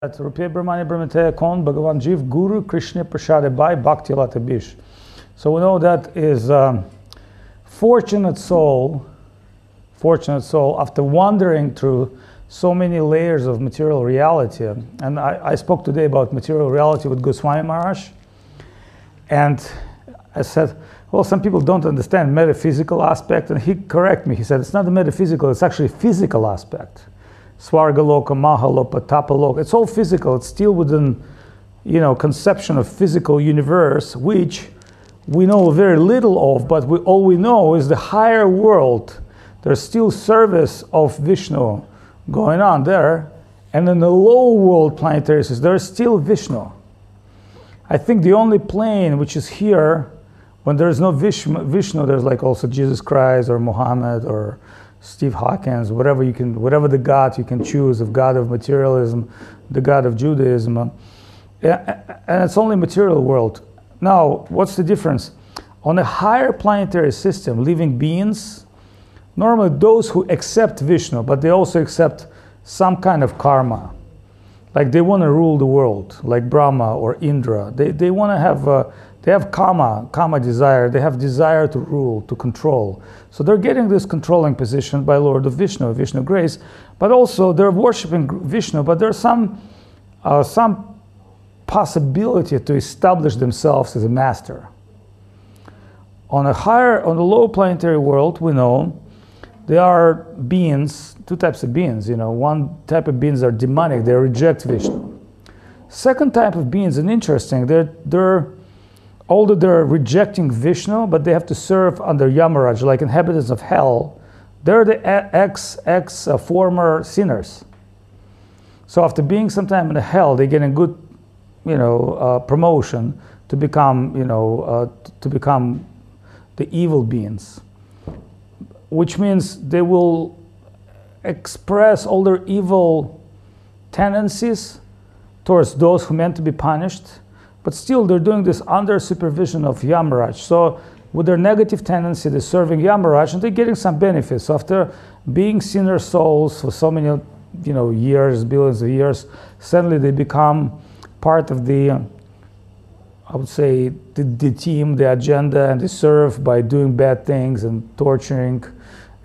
At Rupiah Brahmani Brahmate Kon Bhagavan Jiv Guru Krishna Prashade Bhai Bhakti Lata Bish. So we know that is um, fortunate soul, fortunate soul, after wandering through so many layers of material reality. And I, I spoke today about material reality with Goswami Maharaj. And I said, well, some people don't understand metaphysical aspect. And he corrected me. He said, it's not the metaphysical, it's actually physical aspect. Swargaloka, Mahaloka, Tapaloka. It's all physical. It's still within, you know, conception of physical universe, which we know very little of, but we, all we know is the higher world. There's still service of Vishnu going on there. And in the low world planetary system, there's still Vishnu. I think the only plane which is here, when there's no Vishnu, Vishnu, there's like also Jesus Christ or Muhammad or Steve Hawkins, whatever you can, whatever the God you can choose, of God of materialism, the God of Judaism, uh, and it's only material world. Now, what's the difference? On a higher planetary system, living beings, normally those who accept Vishnu, but they also accept some kind of karma, like they want to rule the world, like Brahma or Indra. They, they want to have uh, they have kama, kama desire. They have desire to rule, to control. So they're getting this controlling position by Lord of Vishnu, Vishnu grace, but also they're worshiping Vishnu. But there's some uh, some possibility to establish themselves as a master. On a higher, on the low planetary world, we know there are beings, two types of beings. You know, one type of beings are demonic; they reject Vishnu. Second type of beings, and interesting, they're they're although they're rejecting Vishnu, but they have to serve under Yamaraj, like inhabitants of hell. They're the ex ex uh, former sinners. So after being some time in the hell, they get a good, you know, uh, promotion to become, you know, uh, to become the evil beings, which means they will express all their evil tendencies towards those who meant to be punished but still they're doing this under supervision of Yamaraj. So with their negative tendency, they're serving Yamaraj and they're getting some benefits. After being sinner souls for so many you know, years, billions of years, suddenly they become part of the, I would say, the, the team, the agenda, and they serve by doing bad things and torturing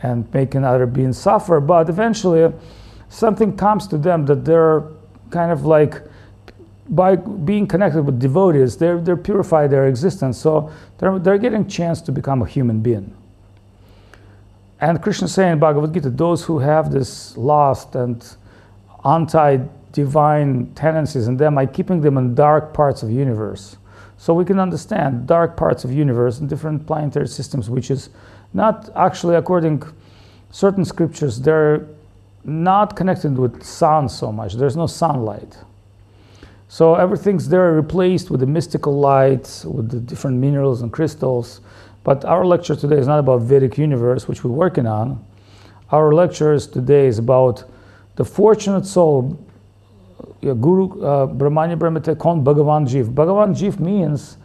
and making other beings suffer. But eventually, something comes to them that they're kind of like by being connected with devotees, they're, they're purified their existence, so they're, they're getting chance to become a human being. And Krishna saying in Bhagavad Gita, those who have this lost and anti-divine tendencies in them, I keeping them in dark parts of universe. So we can understand dark parts of universe and different planetary systems, which is not actually according certain scriptures, they're not connected with sun so much. There's no sunlight. So everything's there replaced with the mystical lights, with the different minerals and crystals. But our lecture today is not about Vedic universe, which we're working on. Our lectures today is about the fortunate soul, Guru uh, Brahmanya Brahmate Kon Bhagavan Jiv. Bhagavan Jiv means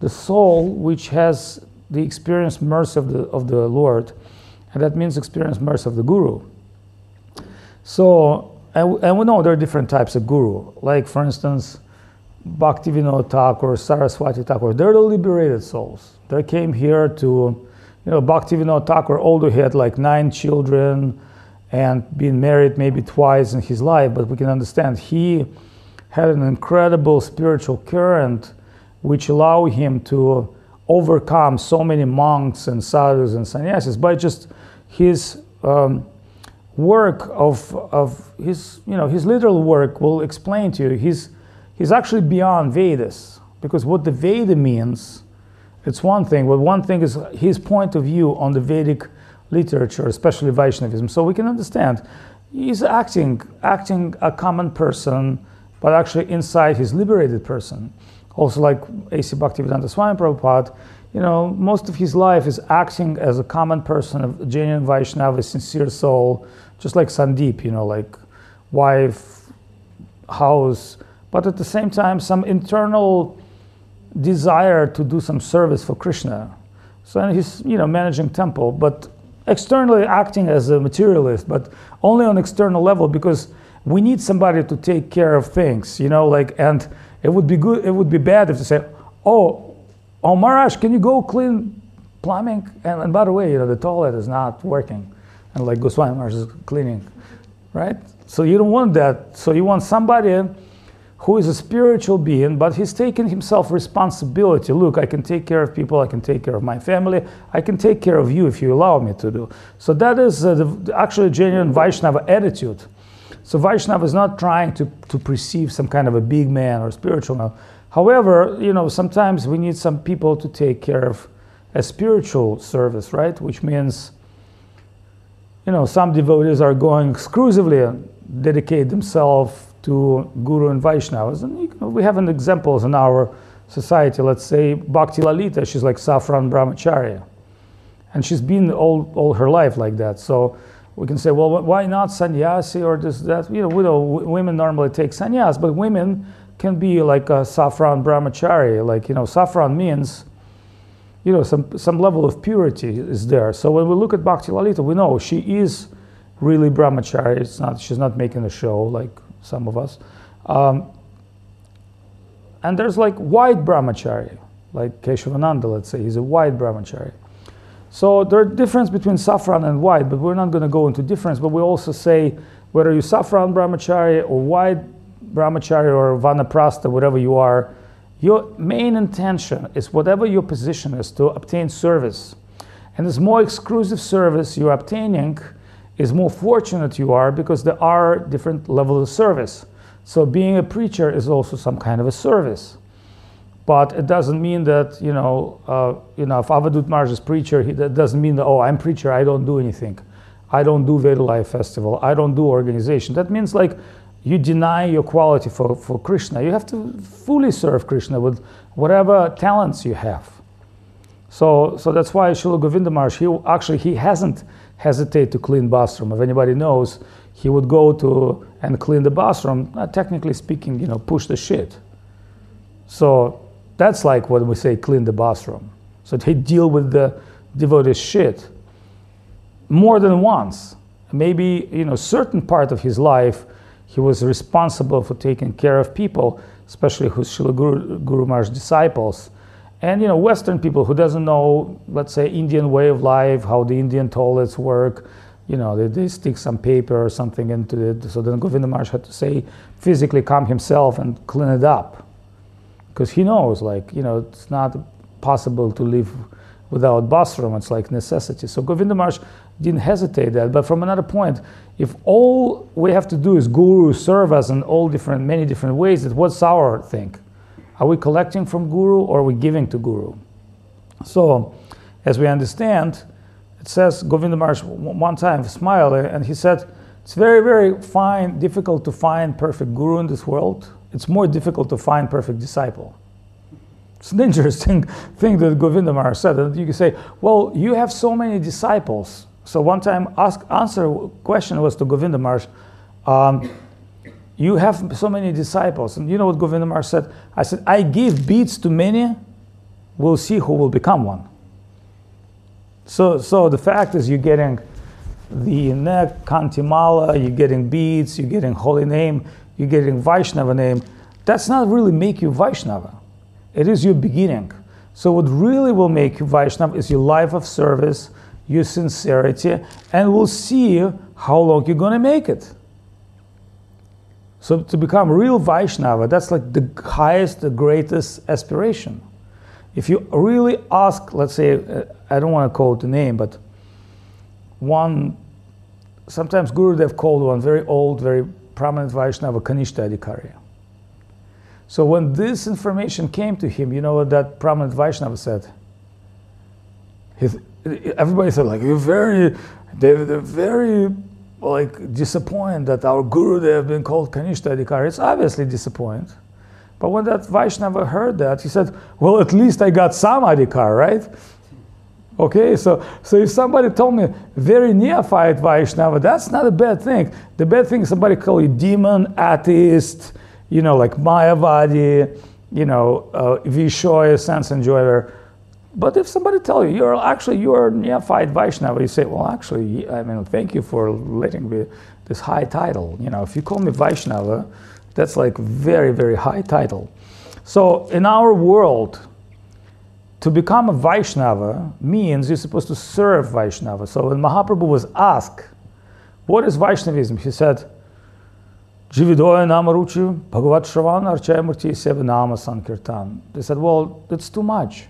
the soul which has the experienced mercy of the, of the Lord, and that means experienced mercy of the Guru. So and, and we know there are different types of guru. Like, for instance, Bhaktivinoda Thakur, Saraswati Thakur, they're the liberated souls. They came here to, you know, Bhaktivinoda Thakur, although he had like nine children and been married maybe twice in his life, but we can understand he had an incredible spiritual current which allowed him to overcome so many monks and sadhus and sannyasis by just his um, work of, of his, you know, his literal work will explain to you he's, he's actually beyond Vedas. Because what the Veda means, it's one thing, but one thing is his point of view on the Vedic literature, especially Vaishnavism. So we can understand he's acting, acting a common person, but actually inside he's liberated person. Also like A.C. Bhaktivedanta Swami Prabhupada, you know, most of his life is acting as a common person, a genuine Vaishnava, a sincere soul, just like Sandeep, you know, like wife, house, but at the same time, some internal desire to do some service for Krishna. So he's, you know, managing temple, but externally acting as a materialist, but only on external level because we need somebody to take care of things, you know, like, and it would be good, it would be bad if they say, oh, oh, Maharaj, can you go clean plumbing? And, and by the way, you know, the toilet is not working. And like Goswami Maharaj is cleaning, right? So you don't want that. So you want somebody who is a spiritual being, but he's taking himself responsibility. Look, I can take care of people, I can take care of my family, I can take care of you if you allow me to do. So that is uh, the, actually genuine Vaishnava attitude. So Vaishnava is not trying to, to perceive some kind of a big man or spiritual man. However, you know, sometimes we need some people to take care of a spiritual service, right? Which means, you know, some devotees are going exclusively and dedicate themselves to Guru and Vaishnavas. And you know, we have an examples in our society. Let's say Bhakti Lalita, she's like Saffron Brahmacharya. And she's been all, all her life like that. So we can say, well, why not sannyasi or this, that? You know, widow, women normally take sannyas, but women can be like a saffron brahmachari. Like, you know, saffron means, you know, some, some level of purity is there. So when we look at Bhakti Lalita, we know she is really brahmachari. It's not, she's not making a show like some of us. Um, and there's like white brahmachari, like Keshavananda, let's say, he's a white brahmachari. So there's a difference between saffron and white, but we're not going to go into difference. But we also say whether you saffron brahmachari or white brahmachari or vanaprastha, whatever you are, your main intention is whatever your position is to obtain service. And as more exclusive service you're obtaining, is more fortunate you are because there are different levels of service. So being a preacher is also some kind of a service. But it doesn't mean that, you know, uh, you know, if Avadut Maharaj is preacher, he, that doesn't mean that, oh, I'm preacher, I don't do anything. I don't do Vedalaya festival. I don't do organization. That means like you deny your quality for, for Krishna. You have to fully serve Krishna with whatever talents you have. So, so that's why Srila Govinda Maharaj, he actually, he hasn't hesitated to clean bathroom. If anybody knows, he would go to and clean the bathroom, uh, technically speaking, you know, push the shit. So that's like what we say, clean the bathroom. So he deal with the devotee's shit more than once. Maybe, you know, certain part of his life, he was responsible for taking care of people, especially who's Srila Guru, Guru disciples. And, you know, Western people who doesn't know, let's say, Indian way of life, how the Indian toilets work, you know, they, they stick some paper or something into it. So then Govinda Maharaj had to say, physically come himself and clean it up because he knows like you know it's not possible to live without bathroom it's like necessity so govinda maharaj didn't hesitate that but from another point if all we have to do is guru serve us in all different many different ways what's our thing are we collecting from guru or are we giving to guru so as we understand it says govinda one time smiled and he said it's very very fine difficult to find perfect guru in this world it's more difficult to find perfect disciple. It's an interesting thing that Govinda said. And you can say, well, you have so many disciples. So one time, ask answer question was to Govinda Maharaj, um, you have so many disciples. And you know what Govinda Maharaj said? I said, I give beads to many, we'll see who will become one. So, so the fact is you're getting the neck, kantimala, you're getting beads, you're getting holy name, you're getting Vaishnava name, that's not really make you Vaishnava. It is your beginning. So what really will make you Vaishnava is your life of service, your sincerity, and we'll see how long you're going to make it. So to become real Vaishnava, that's like the highest, the greatest aspiration. If you really ask, let's say, uh, I don't want to call it the name, but one, sometimes Gurudev called one very old, very prominent Vaishnava Kanishta Adhikari. So when this information came to him, you know what that prominent Vaishnava said? His, everybody said, like, you're very, they're, they're very like disappointed that our guru they have been called Kanishta Adhikari. It's obviously disappointed. But when that Vaishnava heard that, he said, well, at least I got some Adhikar, right? Okay, so, so if somebody told me very neophyte Vaishnava, that's not a bad thing. The bad thing is somebody call you demon, atheist, you know, like Mayavadi, you know, uh, Vishoya, sense enjoyer. But if somebody tell you you're actually you're neophyte Vaishnava, you say, well, actually, I mean, thank you for letting me this high title. You know, if you call me Vaishnava, that's like very, very high title. So in our world, to become a Vaishnava means you're supposed to serve Vaishnava. So when Mahaprabhu was asked, what is Vaishnavism? He said, Jividoya Namaruchi Bhagavat Shravan Archayamurti Sevanama Sankirtan. They said, well, that's too much.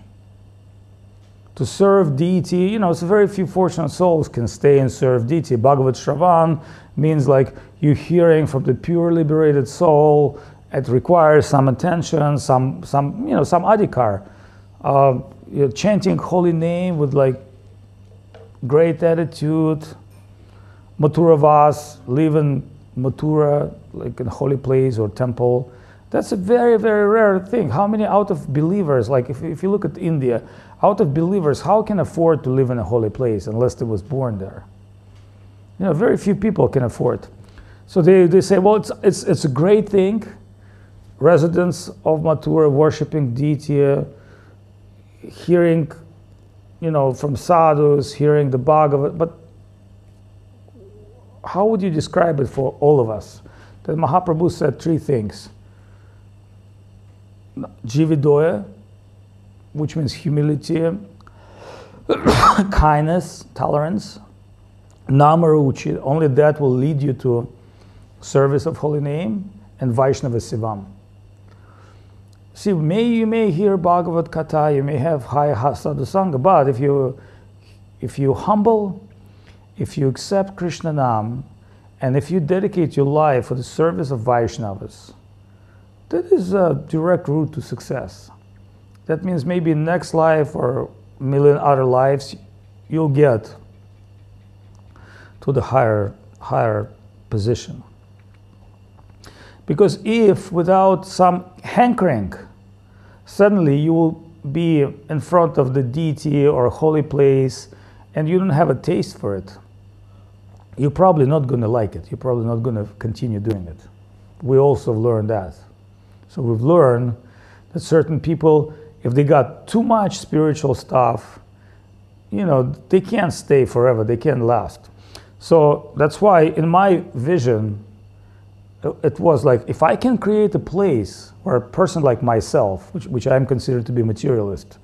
To serve deity, you know, it's very few fortunate souls can stay and serve deity. Bhagavat Shravan means like you hearing from the pure liberated soul. It requires some attention, some, some you know, some adhikar. Uh, you know, chanting holy name with like great attitude. Mathura Vas, live in Mathura, like in holy place or temple. That's a very, very rare thing. How many out of believers, like if, if you look at India, out of believers, how can afford to live in a holy place unless they was born there? You know, very few people can afford. So they, they say, well, it's, it's, it's a great thing. Residents of Mathura worshiping deity, uh, hearing, you know, from sadhus, hearing the Bhagavad, but how would you describe it for all of us? That Mahaprabhu said three things. Jividoya, which means humility, kindness, tolerance, Namaruchi, only that will lead you to service of holy name, and Vaishnava Sivam. See, may you may hear Bhagavad Kata, you may have high sadhu sangha, but if you if you humble, if you accept Krishna Nam, and if you dedicate your life for the service of Vaishnavas, that is a direct route to success. That means maybe next life or million other lives, you'll get to the higher, higher position. Because if without some hankering, suddenly you will be in front of the deity or holy place and you don't have a taste for it, you're probably not going to like it. You're probably not going to continue doing it. We also learned that. So we've learned that certain people, if they got too much spiritual stuff, you know, they can't stay forever. They can't last. So that's why, in my vision, it was like if I can create a place where a person like myself, which, which I'm considered to be materialist,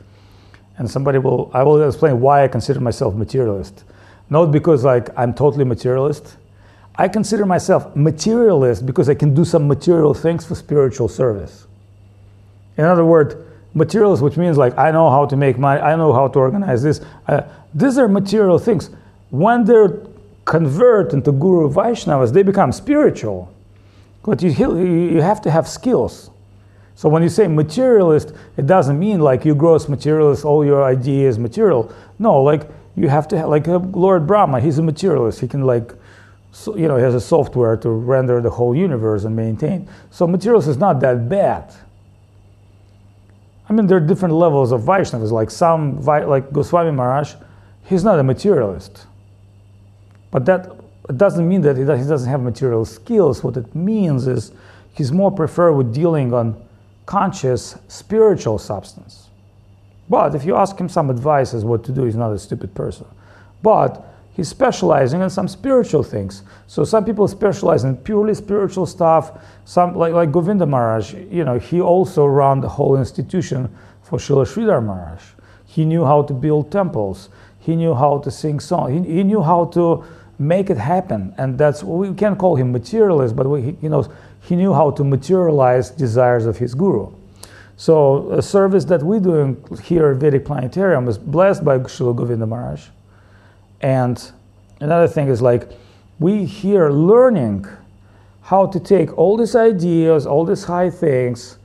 and somebody will, I will explain why I consider myself materialist not because like I'm totally materialist. I consider myself materialist because I can do some material things for spiritual service. In other words, materialist, which means like I know how to make money, I know how to organize this. Uh, these are material things. When they're convert into Guru Vaishnavas, they become spiritual. But you, you have to have skills. So when you say materialist, it doesn't mean like you gross materialist, all your ideas material. No, like you have to have, like uh, Lord Brahma, he's a materialist. He can like, so, you know, he has a software to render the whole universe and maintain. So materialist is not that bad. I mean, there are different levels of Vaishnavas. Like some, like Goswami Maharaj, he's not a materialist. But that doesn't mean that he doesn't have material skills. What it means is he's more preferred with dealing on conscious spiritual substance. But if you ask him some advice as what to do, he's not a stupid person. But he's specializing in some spiritual things. So some people specialize in purely spiritual stuff. Some like like Govinda Maharaj, you know, he also ran the whole institution for Srila Sridhar Maharaj. He knew how to build temples. He knew how to sing songs. He, he knew how to make it happen. And that's we can't call him materialist, but we, he, knows he knew how to materialize desires of his guru. So a service that we're doing here at Vedic Planetarium is blessed by Srila Govinda Maharaj. And another thing is like we here learning how to take all these ideas, all these high things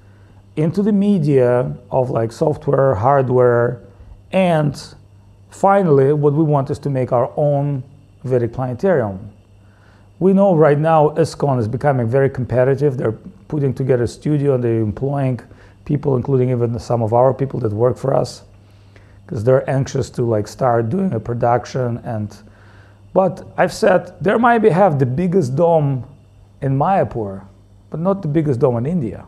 into the media of like software, hardware, and finally what we want is to make our own Vedic Planetarium. We know right now ISKCON is becoming very competitive. They're putting together a studio and they're employing people, including even some of our people that work for us, because they're anxious to like start doing a production. And but I've said there might be have the biggest dome in Mayapur, but not the biggest dome in India.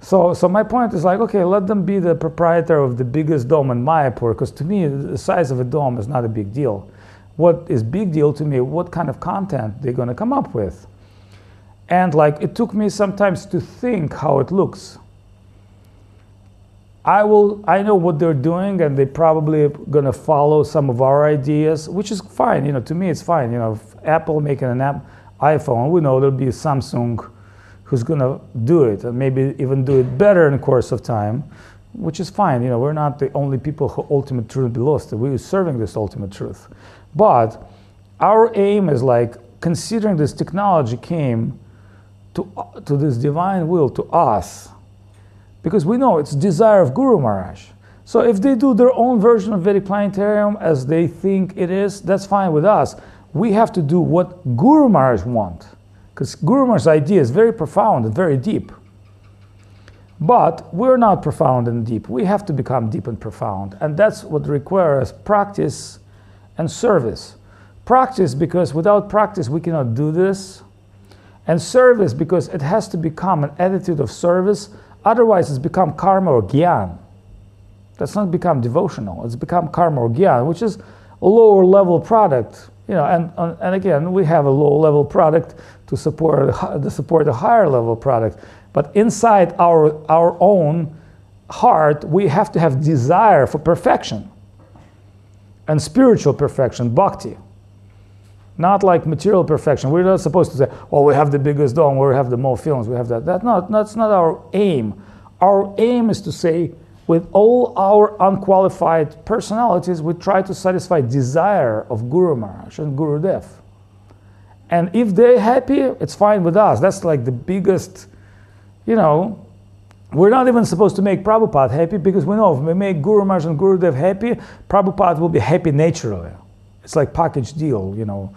So, so my point is like, okay, let them be the proprietor of the biggest dome in Mayapur, because to me, the size of a dome is not a big deal. What is big deal to me, what kind of content they're going to come up with. And like it took me sometimes to think how it looks. I will I know what they're doing and they're probably to follow some of our ideas, which is fine, you know, to me it's fine, you know, Apple making an app iPhone, we know there'll be Samsung who's to do it and maybe even do it better in the course of time, which is fine. You know, we're not the only people who ultimate truth be lost. We're serving this ultimate truth. But our aim is like considering this technology came to, to this divine will, to us, because we know it's desire of Guru Maharaj. So if they do their own version of Vedic Planetarium as they think it is, that's fine with us. We have to do what Guru Maharaj want. Because Guru Maharaj's idea is very profound and very deep. But we're not profound and deep. We have to become deep and profound. And that's what requires practice and service. Practice because without practice we cannot do this. And service because it has to become an attitude of service. Otherwise, it's become karma or gyan. That's not become devotional. It's become karma or gyan, which is a lower level product. You know, and, uh, and again, we have a low level product to support to support a higher level product. But inside our our own heart, we have to have desire for perfection and spiritual perfection, bhakti. Not like material perfection. We're not supposed to say, "Well, we have the biggest dome, we have the most films, we have that." That not that's not our aim. Our aim is to say, with all our unqualified personalities, we try to satisfy desire of Guru Maharaj and Guru Dev. And if they're happy, it's fine with us. That's like the biggest, you know, we're not even supposed to make Prabhupada happy because we know if we make Guru Maharaj and Guru Dev happy, Prabhupada will be happy naturally. It's like package deal, you know.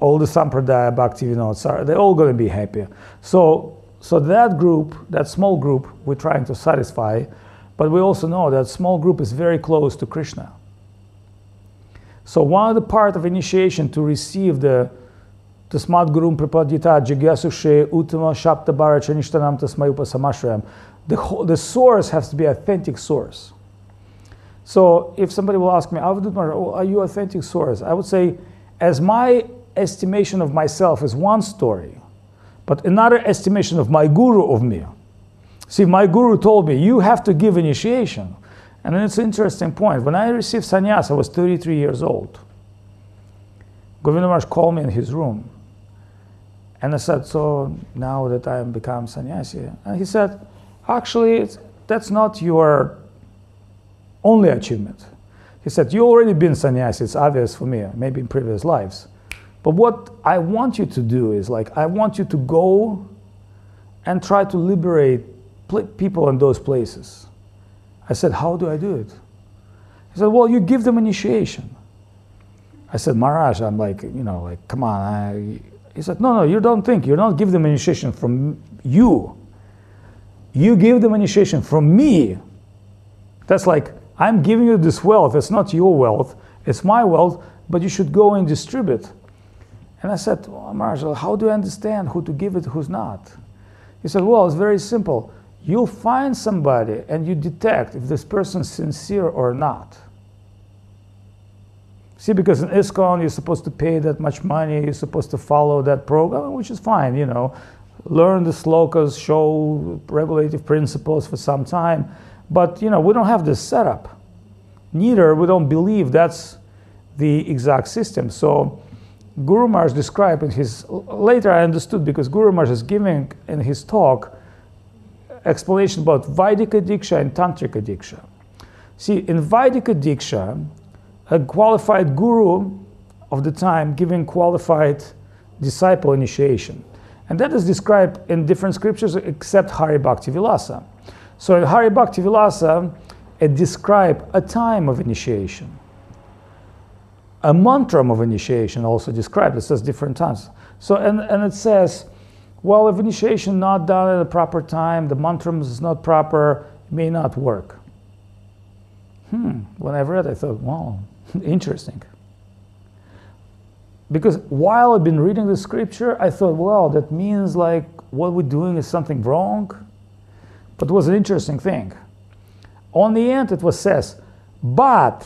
All the Sampradaya Bhakti Vinod, uh, they're all going to be happy. So, so that group, that small group, we're trying to satisfy, but we also know that small group is very close to Krishna. So one of the part of initiation to receive the the Tasmat Gurum Prapadyita Jigyasushe Uttama Shapta Barachanishtanam Tasmayupa Samashrayam. The, the source has to be authentic source. So if somebody will ask me, oh, are you authentic source? I would say, as my estimation of myself is one story, but another estimation of my guru of me. See, my guru told me, you have to give initiation. And it's an interesting point. When I received sannyas, I was 33 years old. Govinda Maharaj called me in his room and I said, so now that I am become sannyasi, and he said, actually, that's not your only achievement. He said, you already been sannyasi. It's obvious for me, maybe in previous lives. But what I want you to do is like, I want you to go and try to liberate people in those places. I said, how do I do it? He said, well, you give them initiation. I said, Maharaj, I'm like, you know, like, come on, I, he said, No, no, you don't think. You don't give them initiation from you. You give them initiation from me. That's like, I'm giving you this wealth. It's not your wealth, it's my wealth, but you should go and distribute. And I said, well, Maharaj, how do I understand who to give it, who's not? He said, Well, it's very simple. You'll find somebody and you detect if this person's sincere or not. See, because in ISKCON you're supposed to pay that much money, you're supposed to follow that program, which is fine, you know. Learn the slokas, show regulative principles for some time. But, you know, we don't have this setup. Neither, we don't believe that's the exact system. So, Guru Maharaj described in his, later I understood because Guru Maharaj is giving in his talk explanation about Vaidika Diksha and Tantrika Diksha. See, in Vaidika Diksha, a qualified guru of the time giving qualified disciple initiation. And that is described in different scriptures except Hari Bhakti Vilasa. So Hari Bhakti Vilasa, it describes a time of initiation. A mantram of initiation also described, it says different times. So, and, and it says, well, if initiation not done at a proper time, the mantra is not proper, may not work. Hmm, when I read it, I thought, wow, Interesting. Because while I've been reading the scripture, I thought, well, that means like what we're doing is something wrong. But it was an interesting thing. On the end, it was says, but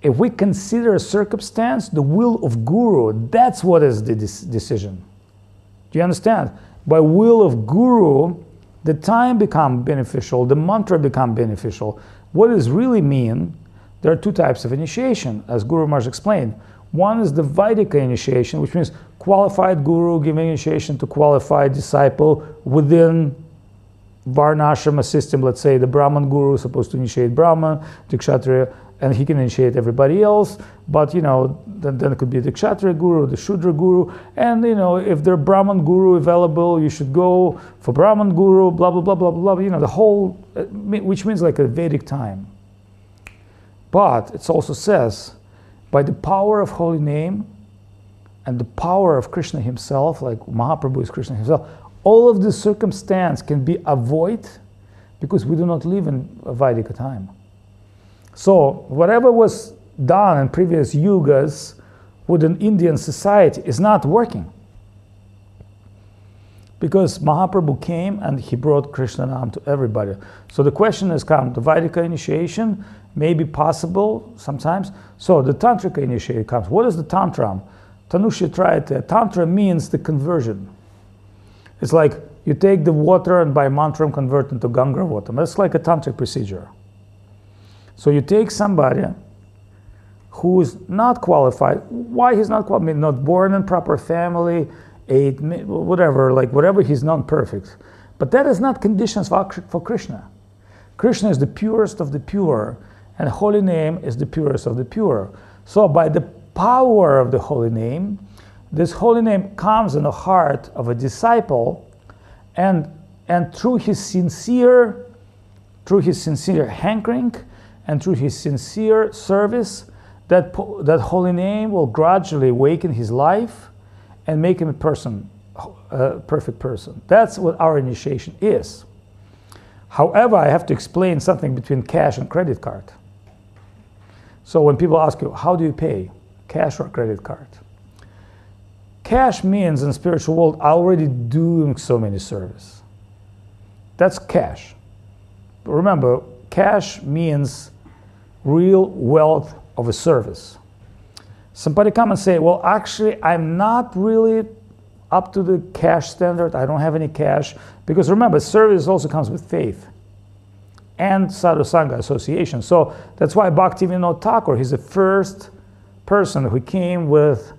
if we consider a circumstance, the will of Guru, that's what is the decision. Do you understand? By will of Guru, the time become beneficial, the mantra become beneficial. What does really mean? There are two types of initiation, as Guru Maharaj explained. One is the Vaidika initiation, which means qualified guru giving initiation to qualified disciple within Varnashrama system. Let's say the Brahman guru is supposed to initiate Brahman, the Kshatriya and he can initiate everybody else. But you know, then, then it could be the Kshatriya guru, the Shudra guru, and you know, if there's Brahman guru available, you should go for Brahman guru. Blah blah blah blah blah. You know, the whole, uh, which means like a Vedic time. But it also says, by the power of holy name, and the power of Krishna Himself, like Mahaprabhu is Krishna Himself, all of this circumstance can be avoided because we do not live in a Vedic time. So whatever was done in previous yugas with an Indian society is not working. Because Mahaprabhu came and he brought Krishna Nam to everybody. So the question has come, the Vaidika initiation may be possible sometimes. So the Tantrika initiation comes. What is the Tantram? Tanusha. Tantra means the conversion. It's like you take the water and by mantram convert into Ganga water. That's like a tantric procedure. So you take somebody who is not qualified. Why he's not qualified? I mean, not born in proper family, whatever, like whatever, he's not perfect. But that is not conditions for, for Krishna. Krishna is the purest of the pure, and holy name is the purest of the pure. So by the power of the holy name, this holy name comes in the heart of a disciple, and and through his sincere, through his sincere hankering, and through his sincere service, that, that holy name will gradually awaken his life and make him a person, a perfect person. That's what our initiation is. However, I have to explain something between cash and credit card. So when people ask you, how do you pay? Cash or credit card? Cash means in spiritual world already doing so many service. That's cash. But remember, cash means real wealth of a service. Somebody come and say, well, actually, I'm not really up to the cash standard. I don't have any cash. Because remember, service also comes with faith and sadhu sangha association. So that's why Bhaktivinoda Thakur, he's the first person who came with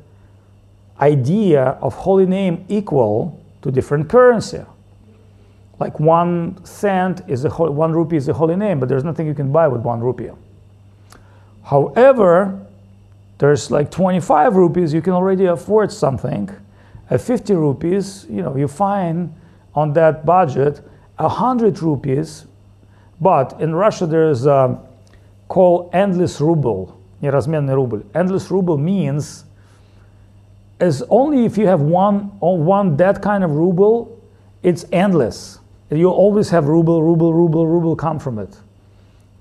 idea of holy name equal to different currency. Like one cent is a one rupee is a holy name, but there's nothing you can buy with one rupee. However, there's like 25 rupees, you can already afford something. At 50 rupees, you know, you find on that budget 100 rupees, but in Russia there's a called endless ruble, неразменный рубль. Endless ruble means is only if you have one, one that kind of ruble, it's endless. You always have ruble, ruble, ruble, ruble come from it.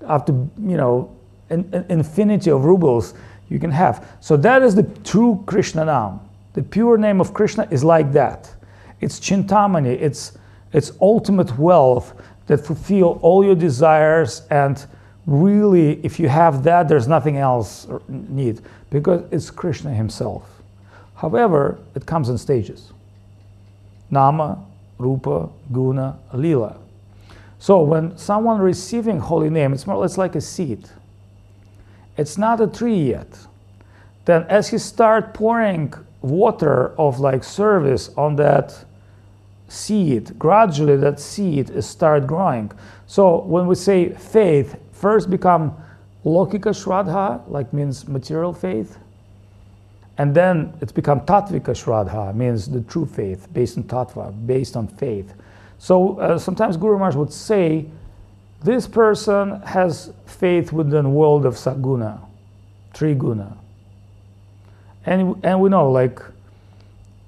After, you know, an, an infinity of rubles you can have. So that is the true Krishna Nam. The pure name of Krishna is like that. It's Chintamani, it's, it's ultimate wealth that fulfill all your desires and really if you have that there's nothing else need because it's Krishna himself. However, it comes in stages. Nama, Rupa, Guna, Lila. So when someone receiving holy name, it's more or less like a seed it's not a tree yet. Then as he start pouring water of like service on that seed, gradually that seed is start growing. So when we say faith, first become lokika shraddha, like means material faith, and then it's become tattvika shraddha, means the true faith based on tattva, based on faith. So uh, sometimes Guru Maharaj would say this person has faith within the world of saguna, triguna. And, and we know like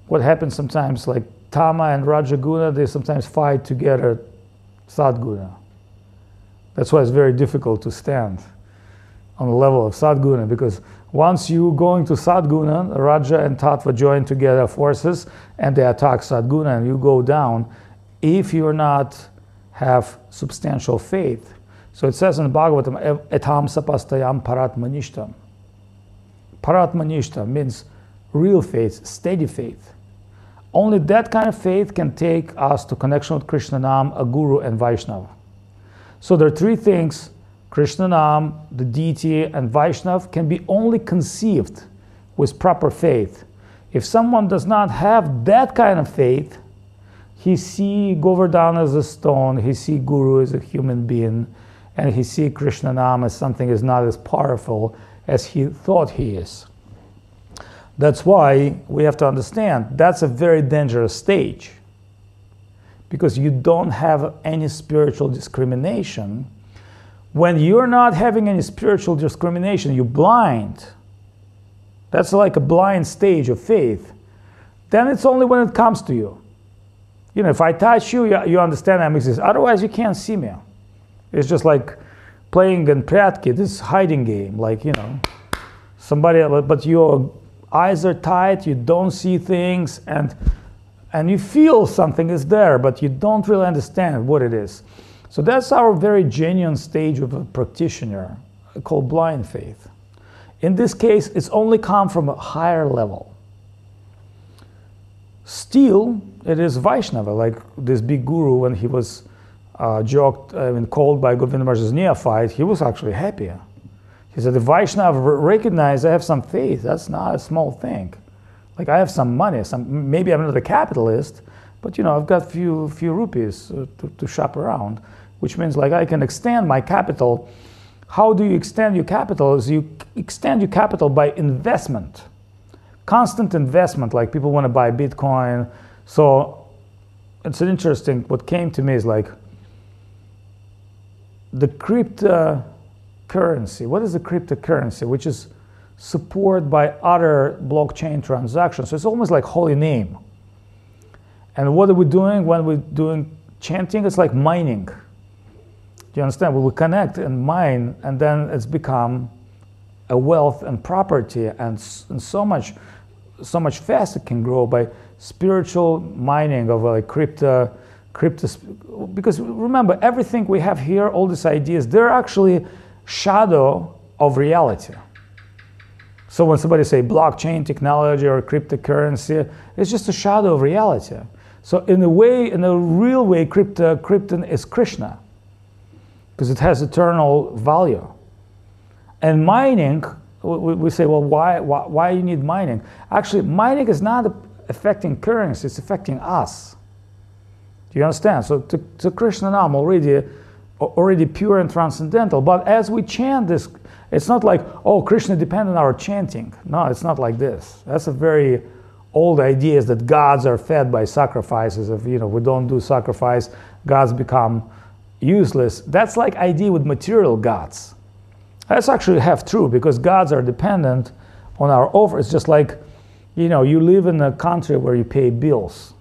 what happens sometimes like Tama and Rajaguna, they sometimes fight together Sadguna. That's why it's very difficult to stand on the level of Sadguna because once you go into Sadguna, Raja and Tattva join together forces and they attack Sadguna and you go down. If you're not have substantial faith. So it says in the Bhagavatam, etam sapastayam parat manishtam. Paratmanishta means real faith, steady faith. Only that kind of faith can take us to connection with Krishna Nam, a guru, and Vaishnava. So there are three things Krishna Nam, the deity, and Vaishnav can be only conceived with proper faith. If someone does not have that kind of faith, he see Govardhan as a stone, he see Guru as a human being, and he see Krishna Nam as something is not as powerful as he thought he is. That's why we have to understand that's a very dangerous stage because you don't have any spiritual discrimination. When you're not having any spiritual discrimination, you're blind. That's like a blind stage of faith. Then it's only when it comes to you. You know, if I touch you, you, understand I'm exist. Otherwise, you can't see me. It's just like playing in Pryatki, this hiding game. Like, you know, somebody, but your eyes are tight, you don't see things, and and you feel something is there, but you don't really understand what it is. So that's our very genuine stage of a practitioner called blind faith. In this case, it's only come from a higher level. Still, it is Vaishnava, like this big guru when he was uh, joked uh, and called by Govinda Maharaj's neophyte, he was actually happy. He said, the Vaishnava recognize I have some faith. That's not a small thing. Like I have some money, some maybe I'm not a capitalist, but you know I've got few few rupees uh, to, to shop around, which means like I can extend my capital. How do you extend your capital? Is you extend your capital by investment, constant investment. Like people want to buy Bitcoin, so it's an interesting. What came to me is like the cryptocurrency. What is the cryptocurrency? Which is support by other blockchain transactions. So it's almost like holy name. And what are we doing when we're doing chanting? It's like mining. Do you understand? Well, we connect and mine, and then it's become a wealth and property, and, and so much, so much faster can grow by spiritual mining of like crypto, crypto. Because remember, everything we have here, all these ideas, they're actually shadow of reality. So when somebody say blockchain technology or cryptocurrency, it's just a shadow of reality. So in a way, in a real way, crypto, Krypton is Krishna because it has eternal value. And mining, we, we say, well, why, why, why you need mining? Actually, mining is not affecting currency, it's affecting us. Do you understand? So to, to Krishna Nam already, already pure and transcendental, but as we chant this it's not like, oh, Krishna depends on our chanting. No, it's not like this. That's a very old idea is that gods are fed by sacrifices. If you know we don't do sacrifice, gods become useless. That's like idea with material gods. That's actually half true because gods are dependent on our offer. It's just like, you know, you live in a country where you pay bills.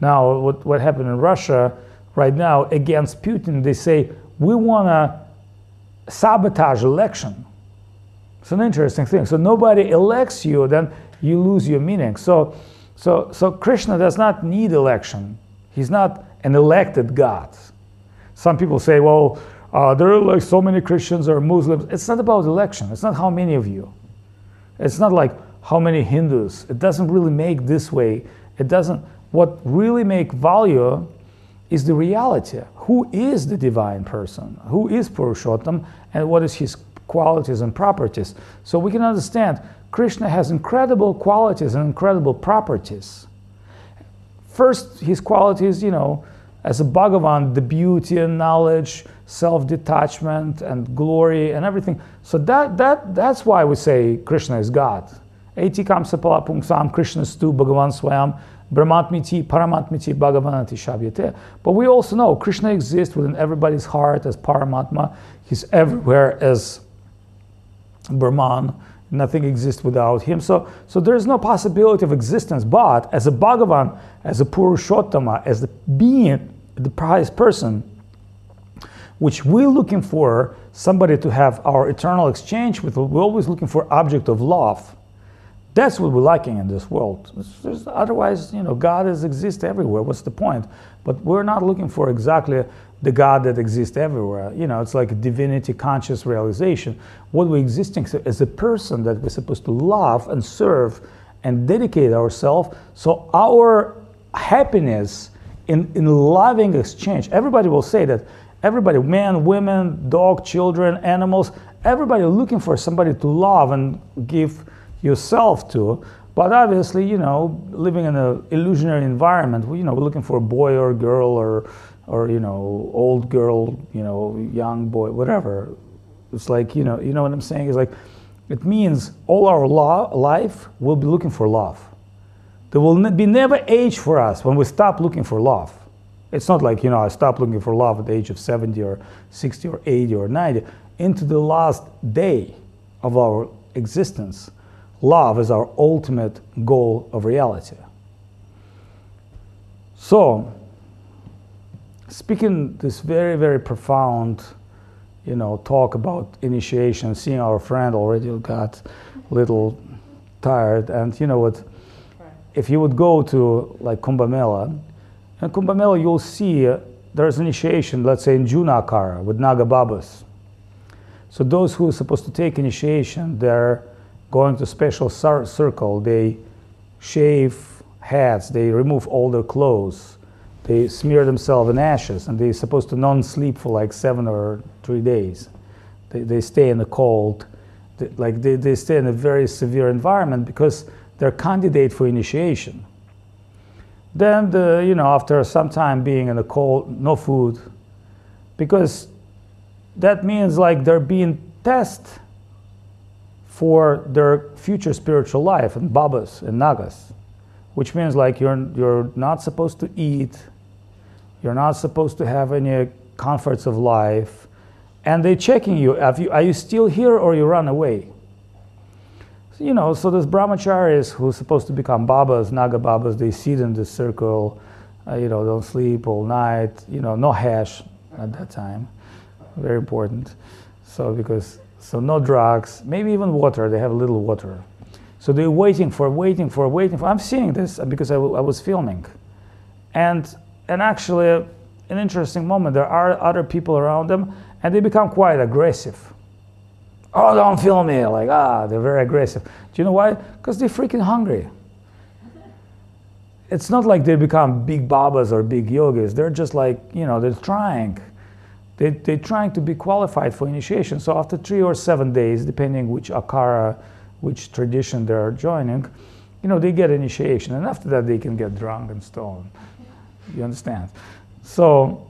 Now, what, what happened in Russia right now against Putin, they say, we want to sabotage election. It's an interesting thing. So nobody elects you, then you lose your meaning. So, so, so Krishna does not need election. He's not an elected God. Some people say, well, uh, there are like so many Christians or Muslims. It's not about election. It's not how many of you. It's not like how many Hindus. It doesn't really make this way. It doesn't. What really make value is the reality. Who is the divine person? Who is Purushottam? And what is his qualities and properties? So we can understand Krishna has incredible qualities and incredible properties. First, his qualities, you know, as a Bhagavan, the beauty and knowledge, self-detachment and glory and everything. So that, that, that's why we say Krishna is God. Etikam sapala Krishna stu Bhagavan swayam Brahmatmiti, Paramatmiti, Bhagavanati Shavyate. But we also know Krishna exists within everybody's heart as Paramatma. He's everywhere as Brahman. Nothing exists without him. So, so there's no possibility of existence. But as a Bhagavan, as a Purushottama, as the being, the highest person, which we're looking for somebody to have our eternal exchange with, we're always looking for object of love. That's what we're lacking in this world. There's, otherwise, you know, God is, exists everywhere. What's the point? But we're not looking for exactly the God that exists everywhere. You know, it's like a divinity conscious realization. What we're existing as a person that we're supposed to love and serve and dedicate ourselves. So our happiness in, in loving exchange, everybody will say that everybody, men, women, dog, children, animals, everybody looking for somebody to love and give yourself to. But obviously, you know, living in an illusionary environment, you know, we're looking for a boy or a girl or, or you know, old girl, you know, young boy, whatever. It's like, you know, you know what I'm saying? It's like, it means all our law, life will be looking for love. There will be never age for us when we stop looking for love. It's not like, you know, I stopped looking for love at the age of 70 or 60 or 80 or 90. Into the last day of our existence, love is our ultimate goal of reality. So, speaking this very, very profound, you know, talk about initiation, seeing our friend already got a little tired, and you know what, if you would go to like Kumbh Mela, in Kumbh Mela you'll see uh, there's initiation, let's say in Juna Akhara with Naga Babas. So those who are supposed to take initiation, they're going to special circle. They shave heads. They remove all their clothes. They smear themselves in ashes, and they're supposed to non-sleep for like seven or three days. They, they stay in the cold, they, like they, they stay in a very severe environment because they're candidate for initiation. Then, the, you know, after some time being in the cold, no food, because that means like they're being tested for their future spiritual life and babas and nagas, which means like you're, you're not supposed to eat, you're not supposed to have any comforts of life, and they're checking you, Have you are you still here or you run away? You know, so those brahmacharis who are supposed to become babas, naga babas, they sit in this circle, uh, you know, don't sleep all night, you know, no hash at that time, very important. So because so no drugs, maybe even water. They have a little water. So they're waiting for, waiting for, waiting for. I'm seeing this because I, was filming. And, and actually, an interesting moment, there are other people around them, and they become quite aggressive. Oh, don't film me. Like, ah, they're very aggressive. Do you know why? Because they're freaking hungry. It's not like they become big babas or big yogis. They're just like, you know, they're trying. They, they're trying to be qualified for initiation. So after three or seven days, depending which akhara, which tradition they're joining, you know, they get initiation. And after that, they can get drunk and stoned. You understand? So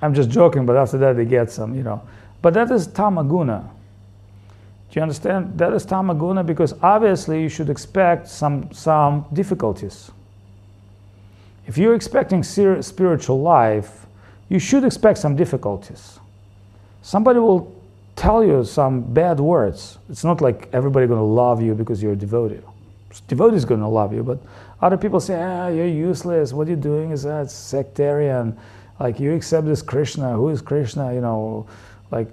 I'm just joking, but after that, they get some, you know. But that is tamaguna. Do you understand? That is tamaguna because obviously you should expect some, some difficulties. If you're expecting spiritual life, you should expect some difficulties. Somebody will tell you some bad words. It's not like everybody going to love you because you're a devotee. Devotee is going to love you, but other people say, ah, you're useless. What you're doing is that sectarian. Like you accept this Krishna. Who is Krishna? You know, like,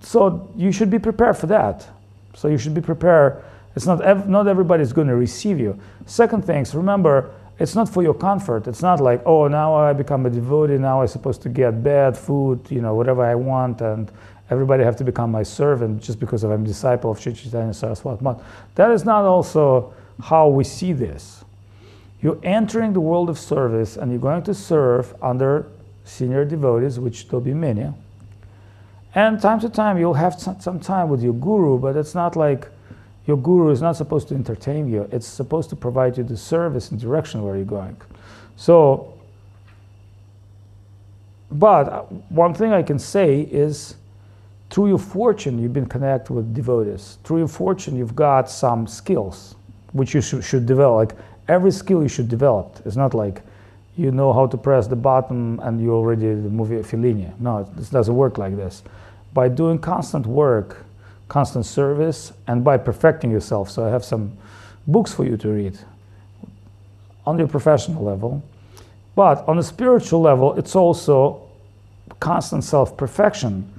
so you should be prepared for that. So you should be prepared. It's not, not everybody is going to receive you. Second things, remember, it's not for your comfort. It's not like, oh, now I become a devotee, now I'm supposed to get bad food, you know, whatever I want, and everybody have to become my servant just because I'm a disciple of Sri Chaitanya Saraswat Math. That is not also how we see this. You're entering the world of service and you're going to serve under senior devotees, which there'll be many. And time to time, you'll have some time with your guru, but it's not like your guru is not supposed to entertain you. It's supposed to provide you the service and direction where you're going. So, but uh, one thing I can say is through your fortune, you've been connected with devotees. Through your fortune, you've got some skills which you should, develop. Like every skill you should develop. It's not like you know how to press the button and you already the movie Fellini. No, this doesn't work like this. By doing constant work, constant service and by perfecting yourself. So I have some books for you to read on your professional level. But on a spiritual level, it's also constant self perfection.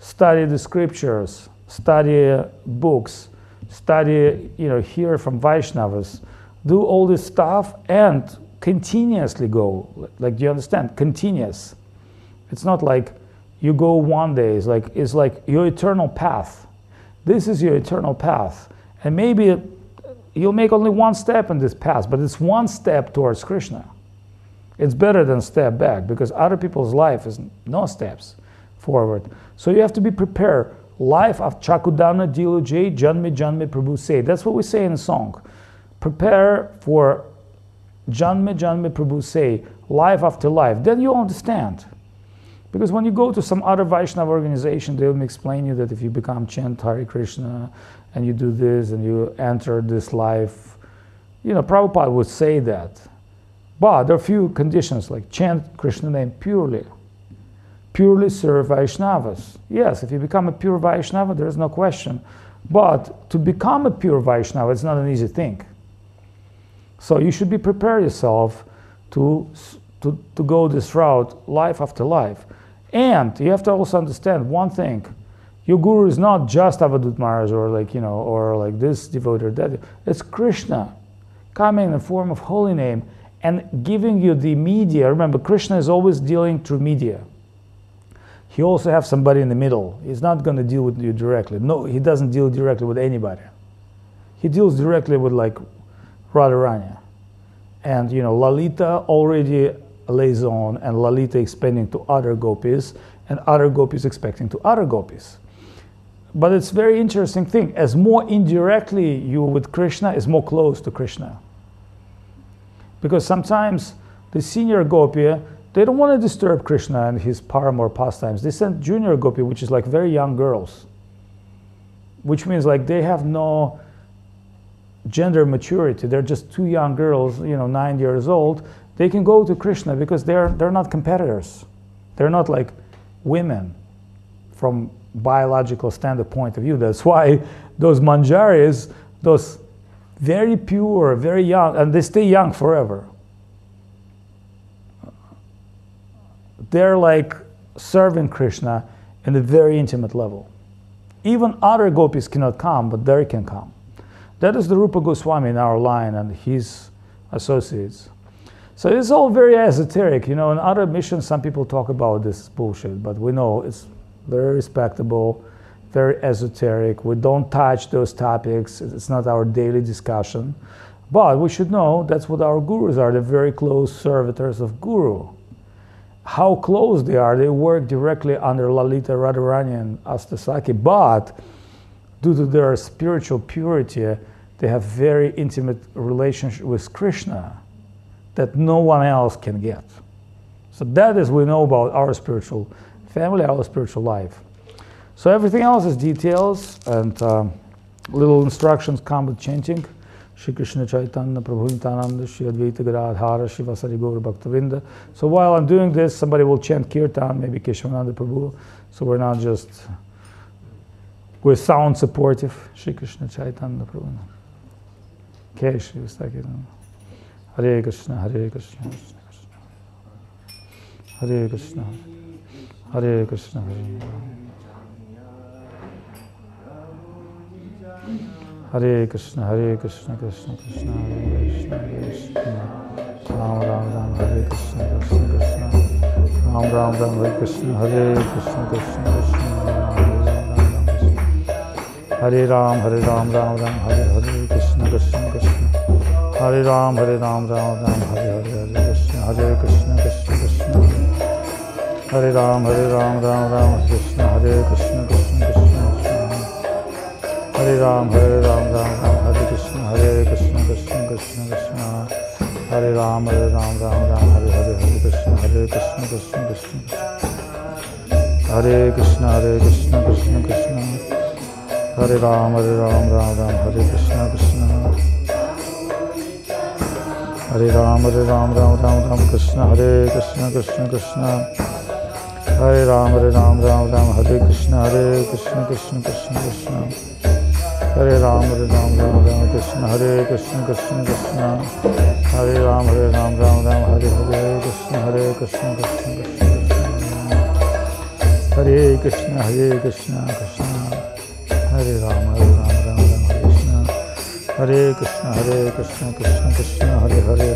Study the scriptures, study books, study, you know, hear from Vaishnavas, do all this stuff and continuously go. Like, do you understand? Continuous. It's not like you go one day. It's like it's like your eternal path. This is your eternal path, and maybe you'll make only one step in this path, but it's one step towards Krishna. It's better than step back because other people's life is no steps forward. So you have to be prepared. Life of Chakudana Diluje Janme Janme Prabhu say. That's what we say in the song. Prepare for Janme Janme Prabhu say, life after life. Then you'll understand. Because when you go to some other Vaishnava organization, they'll explain you that if you become chant Hare Krishna and you do this and you enter this life, you know, Prabhupada would say that. But there are a few conditions like chant Krishna name purely purely serve Vaishnavas. Yes, if you become a pure Vaishnava, there is no question. But to become a pure Vaishnava, it's not an easy thing. So you should be prepared yourself to, to, to go this route life after life. And you have to also understand one thing. Your guru is not just Avadhut Maharaj or like, you know, or like this devotee or that. It's Krishna coming in the form of holy name and giving you the media. Remember, Krishna is always dealing through media he also has somebody in the middle. He's not going to deal with you directly. No, he doesn't deal directly with anybody. He deals directly with like Radharani. And you know, Lalita already lays on and Lalita expanding to other gopis and other gopis expecting to other gopis. But it's very interesting thing. As more indirectly you with Krishna, is more close to Krishna. Because sometimes the senior gopi they don't want to disturb Krishna and his paramour pastimes. They send junior gopi, which is like very young girls, which means like they have no gender maturity. They're just two young girls, you know, nine years old. They can go to Krishna because they're they're not competitors. They're not like women from biological standard point of view. That's why those manjaris, those very pure, very young, and they stay young forever. they're like serving Krishna in a very intimate level. Even other gopis cannot come, but they can come. That is the Rupa Goswami in our line and his associates. So it's all very esoteric. You know, in other missions, some people talk about this bullshit, but we know it's very respectable, very esoteric. We don't touch those topics. It's not our daily discussion. But we should know that's what our gurus are. They're very close servitors of Guru how close they are. They work directly under Lalita Radharani and Ashtasakhi, but due to their spiritual purity, they have very intimate relationship with Krishna that no one else can get. So that is we know about our spiritual family, our spiritual life. So everything else is details and um, little instructions come with chanting. Shri Krishna Chaitanya Prabhu Nityananda Shri Advaita Gadadhara Shrivasadi Gaur Bhaktavrinda. So while I'm doing this, somebody will chant Kirtan, maybe Keshavananda Prabhu. So we're not just, we're sound supportive. Shri Krishna Chaitanya Prabhu. Okay, Shri Hare Krishna, Hare Krishna, Hare Krishna, Hare Krishna, Hare Krishna. Hare Krishna, Hare Krishna, Krishna Krishna, Hare Krishna, Hare Krishna, Ram Ram Ram, Hare Krishna, Krishna Krishna, Ram Ram Ram, Hare Krishna, Hare Krishna, Krishna Krishna, Hare Ram, Hare Ram, Ram Ram, Hare Hare, Krishna Krishna Krishna, Hare Ram, Hare Ram, Ram Ram, Hare Hare, Hare Krishna, Hare Krishna, Krishna Krishna, Hare Ram, Hare Ram, Ram Ram, Krishna, Hare Krishna, Krishna Krishna. Hare Ram, Hare Ram, Ram Ram, Hare Krishna, Hare Krishna, Krishna Krishna, Krishna Hare Ram, Hare Ram, Ram Ram, Hare Hare, Hare Krishna, Hare Krishna, Krishna Krishna, Hare Krishna, Hare Krishna, Krishna Krishna, Hare Ram, Hare Ram, Ram Ram, Hare Krishna, Krishna Hare Ram, Hare Ram, Ram Ram, Ram Krishna, Hare Krishna, Krishna Krishna Hare Ram, Hare Ram, Ram Ram, Hare Krishna, Hare Krishna, Krishna Krishna, Krishna Hare Ram, Hare Ram, Ram Ram, Krishna, Hare Krishna, Krishna Krishna, Hare Ram, Hare Ram, Ram Ram, Hare Hare, Krishna, Hare Krishna, Krishna Krishna, Hare Krishna, Hare Krishna, Krishna, Hare Ram, Hare Ram, Ram Ram, Hare Krishna, Hare Krishna, Krishna Hare Hare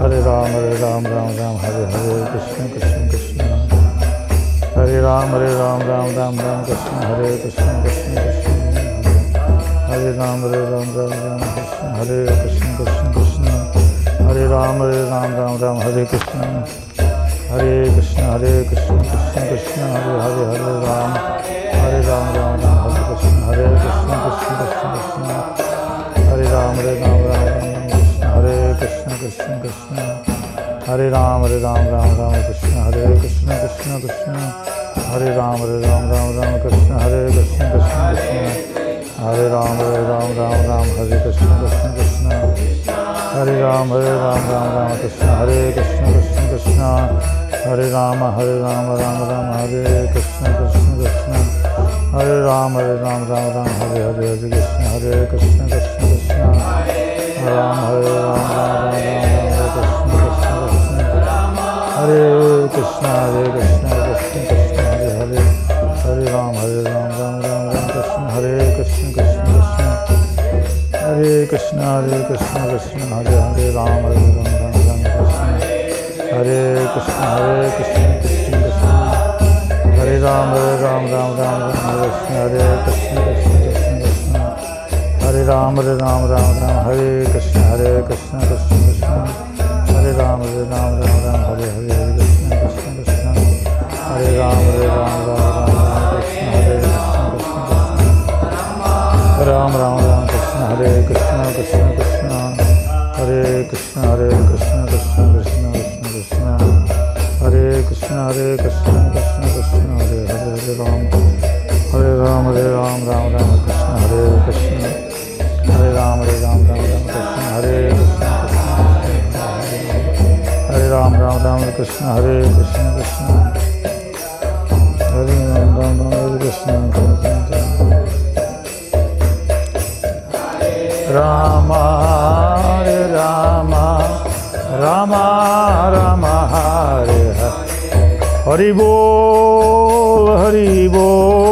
Hare Ram ہرے رام رام رام ہرے ہرے کرشن کرشن کرشن ہرے رام ہرے رام رام رام رام کرشن ہرے کرشن کرشن کرشن ہرے رام ہرے رام رام رام کرشن ہرے کرشن کرشن کرشن ہرے رام ہرے رام رام رام ہرے کرشن ہرے کرشن ہرے کرشن کرشن کرشن ہرے ہرے ہرے رام ہرے رام رام رام ہرے کرشن ہرے کرشن کرشن کرشن کرشن ہرے رام ہرے رام کرشن کرشن ہرے رام ہرے رام رام رام کرم رام رام رام کرے کرے رام ہرے رام رام ہر کرم ہر رام رام رام رام کرشن ہرے کرشن کرشن کرشن ہرے رام ہرے رام رام رام ہرے کرشن کرشن کرشن ہرے رام رام رام رام ہرے ہرے ہرے کرشن ہرے کرشن کرشن رام ہرے رام رام رام ہرے کشن ہرے کشن کشن کشن ہر ہر ہر رام ہر رام رام رام رام کشن ہر کشن کشن کشن ہرے کشن ہر کشن کشن ہر ہر رام ہر رام رام رام کشن ہرے کشن ہر کشن کشن کشن ہر رام ہر رام رام رام رام کشن ہر کشن کشن رام ہرے رام رام رام ہرے کرشن ہرے کرشن کرشن کرشن ہرے رام ہرے رام رام رام ہرے ہرے ہرے کرشن کرشن کرشن ہرے رام ہرے رام رام رام رام کرشن ہرے کرشن کرشن کرشن رام رام رام کرشن ہرے کرشن کرشن کرشن ہرے کرشن ہرے کرشن کرشن کرشن کرشن کرشن ہرے کرشن ہرے کرشن کرشن کرشن ہرے ہرے ہرے رام ہرے رام ہرے رام رام رام کرشن ہرے کرشن رام ہرے رام رام رام کرشن ہرے ہرے رام رام رام کرشن ہرے کرشن کرشن ہرے رام رام رام کرشن رام ہرے رام رام رام ہرے ہری بول ہری بول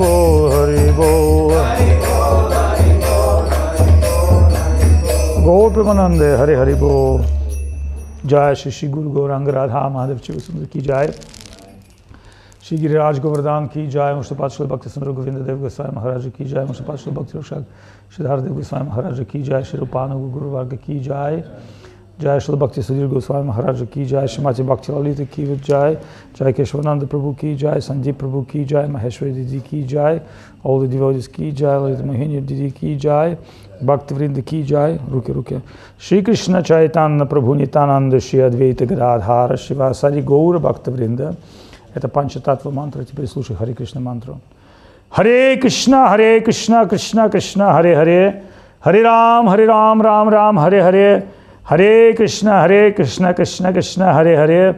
ہری ہری بو جائے گرو گورنگ را مہادر کی جائے۔ شی گری راج گووردان کی جائے ان سو پانچو بک سندر گوندر دیو کے سوائیں مہاراج کی جائے ان سو پانچ سو سدھار دیو کے سوائے مہاراج کی جائے شی روپان وارگ کی جائے۔ جائے شل بھکتی سدھیر گوسوامی مہاراج کی جائے شماچی بھکتی للت کی جائے جائے کیشوانند پربھو کی جائے سنجیو پربو کی جائے مہیشوری دیدی کی جائے اول دیوجس کی جائے للت موہنی دیدی کی جائے بھکت ورند کی جائے روکے رکے۔ شری کرشن چیتان پربھو نتانند شری ادویت گرادھار شیوا ساری گور بھکت ورند۔ это панчататва мантра, теперь слушай Харе Кришна мантру. Харе Кришна, Харе Кришна, Кришна Кришна, Харе Харе, Харе Рам, Харе Рам, Рам Рам, Харе Харе, ہرے کرشنا ہرے کرشنا کرشنا کرشنا ہرے ہرے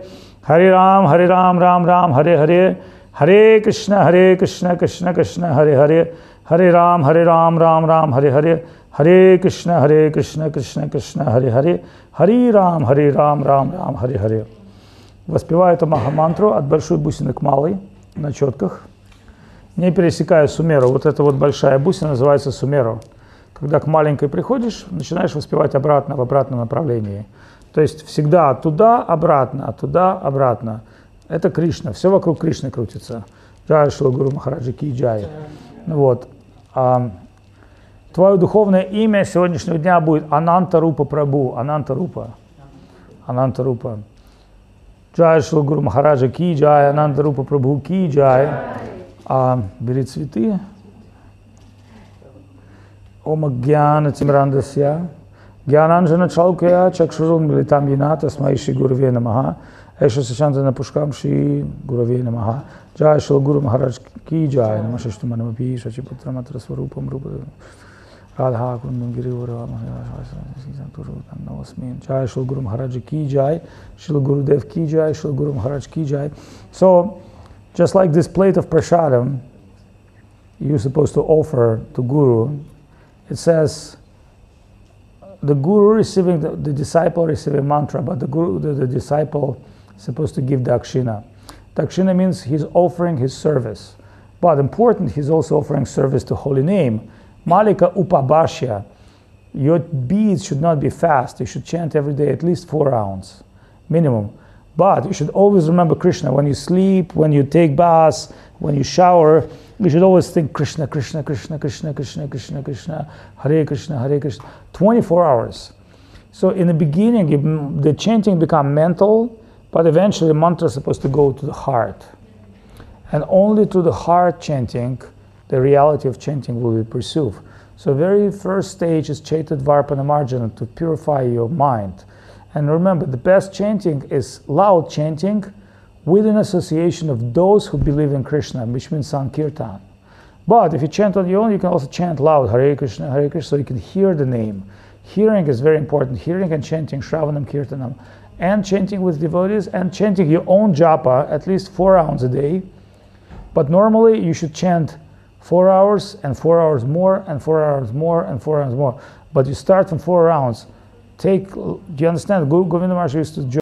ہرے رام ہرے رام رام رام، ہرے ہرے ہرے کرشنا ہرے کرشنا کرشنا کرشنا ہرے ہرے ہرے رام ہرے رام رام رام، ہرے ہرے ہرے کرشنا ہرے کرشنا کرشنا کرشنا ہرے ہرے، ہری رام، ہرے رام رام رام، ہرے ہرے وسپیوائے تو مہا منترو ادبر شد بوسنک مالئی نہ چوتکھ не пересекая Сумеру. Вот это вот большая бусина называется Сумеру. Когда к маленькой приходишь, начинаешь воспевать обратно, в обратном направлении. То есть всегда туда, обратно, туда, обратно. Это Кришна. Все вокруг Кришны крутится. Джай Гуру Махараджи Ки Джай. Вот. А, твое духовное имя сегодняшнего дня будет Ананта Рупа Прабу. Ананта Рупа. Ананта Рупа. Джай Шила Гуру Махараджа Ки Джай, Ананда Рупа Прабху Ки Джай. А, бери цветы. ओम ज्ञान चिमरांधस्य ज्ञानांजन चौक्य चक्षुरुन्मिलितां येन तस्मै श्रीगुरवे नमः ऐश शशांजन पुष्कां श्री गुरवे नमः जय श्री गुरु महाराज की जय नम शिष्ट मनमपि शशिपुत्र मत्र स्वरूपं रूप राधा कुंदम गिरिवर नमस्मीन जय श्री गुरु महाराज की जय श्री गुरुदेव की जय Shri Guru Maharaj ki jai so just like this plate of prashadam you're supposed to offer to guru it says the guru receiving the, the disciple receiving mantra but the guru the, the disciple is supposed to give dakshina dakshina means he's offering his service But important, he's also offering service to holy name. Malika Upabashya. Your beads should not be fast. You should chant every day at least four rounds, minimum. But you should always remember Krishna. When you sleep, when you take baths, when you shower, you should always think Krishna, Krishna, Krishna, Krishna, Krishna, Krishna, Krishna, Hare Krishna, Hare Krishna. 24 hours. So in the beginning, the chanting become mental, but eventually the mantra is supposed to go to the heart. And only through the heart chanting, the reality of chanting will be perceived. So very first stage is Chaitad Darpana Marjana to purify your mind. And remember, the best chanting is loud chanting with an association of those who believe in Krishna, which means Sankirtan. But if you chant on your own, you can also chant loud, Hare Krishna, Hare Krishna, so you can hear the name. Hearing is very important. Hearing and chanting, Shravanam Kirtanam, and chanting with devotees, and chanting your own japa at least four rounds a day. But normally you should chant four hours and four hours more and four hours more and four hours more. But you start from four rounds. Take, do you understand? Govinda Maharaj used to